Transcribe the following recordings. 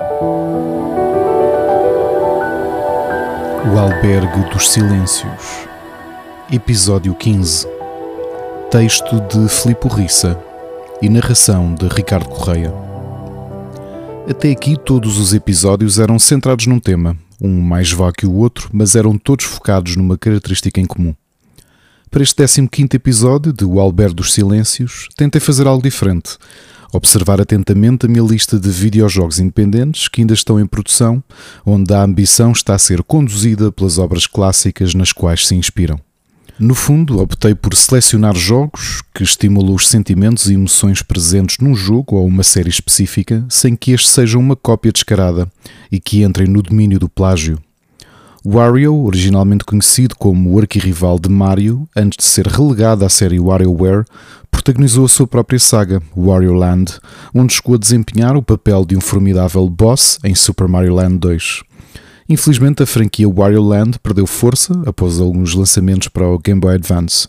O Albergue dos Silêncios, Episódio 15 Texto de Filipe Rissa e narração de Ricardo Correia. Até aqui, todos os episódios eram centrados num tema, um mais vago que o outro, mas eram todos focados numa característica em comum. Para este 15 episódio de O Albergue dos Silêncios, tentei fazer algo diferente observar atentamente a minha lista de videojogos independentes que ainda estão em produção, onde a ambição está a ser conduzida pelas obras clássicas nas quais se inspiram. No fundo, optei por selecionar jogos que estimulam os sentimentos e emoções presentes num jogo ou uma série específica, sem que este seja uma cópia descarada e que entrem no domínio do plágio. Wario, originalmente conhecido como o arquirrival de Mario, antes de ser relegado à série WarioWare, protagonizou a sua própria saga, Wario Land, onde chegou a desempenhar o papel de um formidável boss em Super Mario Land 2. Infelizmente, a franquia Wario Land perdeu força após alguns lançamentos para o Game Boy Advance.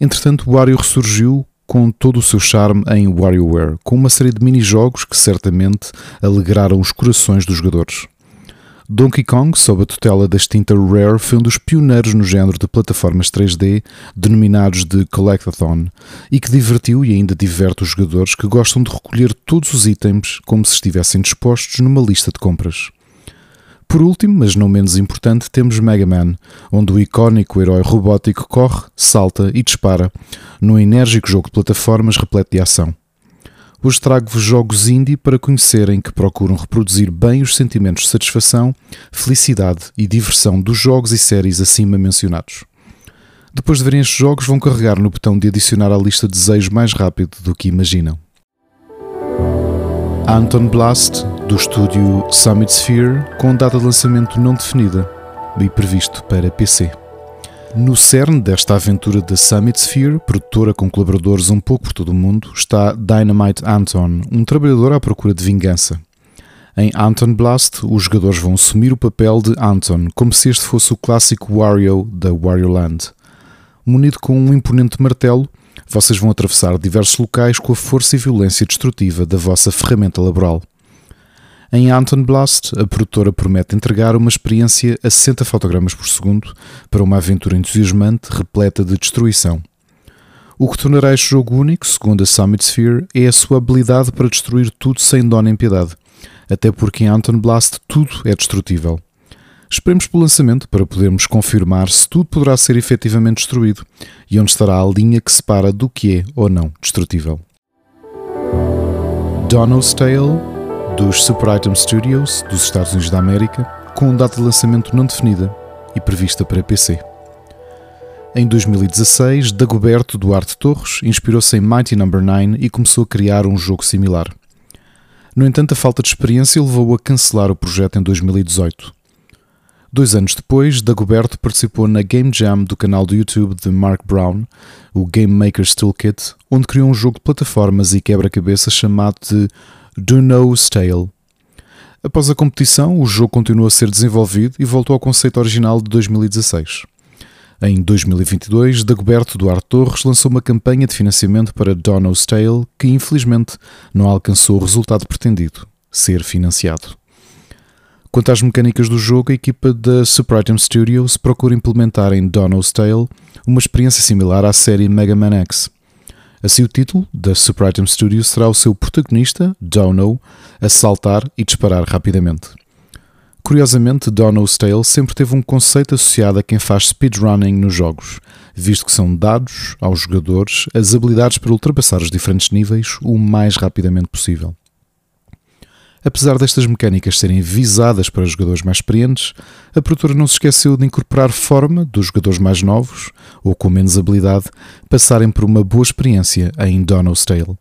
Entretanto, Wario ressurgiu com todo o seu charme em WarioWare, com uma série de mini-jogos que certamente alegraram os corações dos jogadores. Donkey Kong, sob a tutela da extinta Rare, foi um dos pioneiros no género de plataformas 3D denominados de Collectathon e que divertiu e ainda diverte os jogadores que gostam de recolher todos os itens como se estivessem dispostos numa lista de compras. Por último, mas não menos importante, temos Mega Man, onde o icónico herói robótico corre, salta e dispara, num enérgico jogo de plataformas repleto de ação. Hoje trago-vos jogos indie para conhecerem que procuram reproduzir bem os sentimentos de satisfação, felicidade e diversão dos jogos e séries acima mencionados. Depois de verem estes jogos, vão carregar no botão de adicionar à lista de desejos mais rápido do que imaginam. Anton Blast, do estúdio Summit Sphere, com data de lançamento não definida e previsto para PC. No cerne desta aventura da Summit Sphere, produtora com colaboradores um pouco por todo o mundo, está Dynamite Anton, um trabalhador à procura de vingança. Em Anton Blast, os jogadores vão assumir o papel de Anton, como se este fosse o clássico Wario da Wario Land. Munido com um imponente martelo, vocês vão atravessar diversos locais com a força e violência destrutiva da vossa ferramenta laboral. Em Anton Blast, a produtora promete entregar uma experiência a 60 fotogramas por segundo para uma aventura entusiasmante repleta de destruição. O que tornará este jogo único, segundo a Summit Sphere, é a sua habilidade para destruir tudo sem dó nem piedade, até porque em Anton Blast tudo é destrutível. Esperemos pelo lançamento para podermos confirmar se tudo poderá ser efetivamente destruído e onde estará a linha que separa do que é ou não destrutível. Donald's Tale dos Super Item Studios dos Estados Unidos da América, com data de lançamento não definida e prevista para PC. Em 2016, Dagoberto Duarte Torres inspirou-se em Mighty No. 9 e começou a criar um jogo similar. No entanto, a falta de experiência levou-o a cancelar o projeto em 2018. Dois anos depois, Dagoberto participou na Game Jam do canal do YouTube de Mark Brown, o Game Maker's Toolkit, onde criou um jogo de plataformas e quebra-cabeças chamado de Do Know's Tale. Após a competição, o jogo continuou a ser desenvolvido e voltou ao conceito original de 2016. Em 2022, Dagoberto Duarte Torres lançou uma campanha de financiamento para Dono's Tale que, infelizmente, não alcançou o resultado pretendido, ser financiado. Quanto às mecânicas do jogo, a equipa da Super Item Studios procura implementar em Dono's Tale uma experiência similar à série Mega Man X. Assim, o título da Super Item Studios será o seu protagonista, Dono, a saltar e disparar rapidamente. Curiosamente, Dono's Tale sempre teve um conceito associado a quem faz speedrunning nos jogos, visto que são dados aos jogadores as habilidades para ultrapassar os diferentes níveis o mais rapidamente possível. Apesar destas mecânicas serem visadas para jogadores mais experientes, a produtora não se esqueceu de incorporar forma dos jogadores mais novos, ou com menos habilidade, passarem por uma boa experiência em Dono's Tale.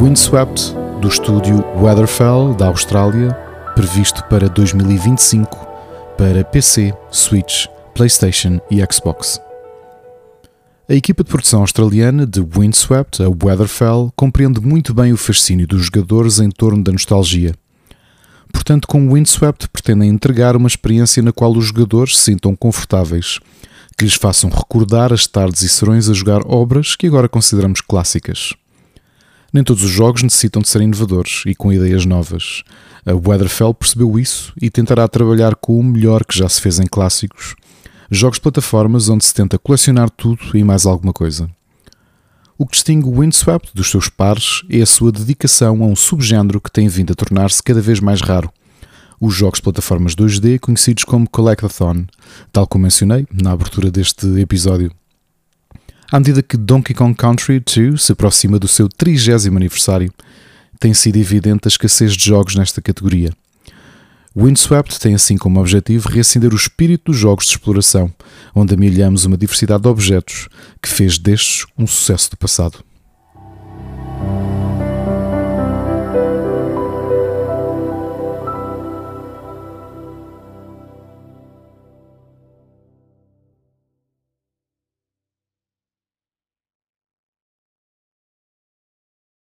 Windswept, do estúdio Weatherfell, da Austrália, previsto para 2025 para PC, Switch, PlayStation e Xbox. A equipa de produção australiana de Windswept, a Weatherfell, compreende muito bem o fascínio dos jogadores em torno da nostalgia. Portanto, com Windswept pretendem entregar uma experiência na qual os jogadores se sintam confortáveis, que lhes façam recordar as tardes e serões a jogar obras que agora consideramos clássicas. Nem todos os jogos necessitam de ser inovadores e com ideias novas. A Weatherfell percebeu isso e tentará trabalhar com o melhor que já se fez em clássicos, jogos de plataformas onde se tenta colecionar tudo e mais alguma coisa. O que distingue o Windswept dos seus pares é a sua dedicação a um subgénero que tem vindo a tornar-se cada vez mais raro. Os jogos de plataformas 2D conhecidos como Collectathon, tal como mencionei na abertura deste episódio. À medida que Donkey Kong Country 2 se aproxima do seu 30 aniversário, tem sido evidente a escassez de jogos nesta categoria. Windswept tem assim como objetivo reacender o espírito dos jogos de exploração, onde amilhamos uma diversidade de objetos que fez destes um sucesso do passado.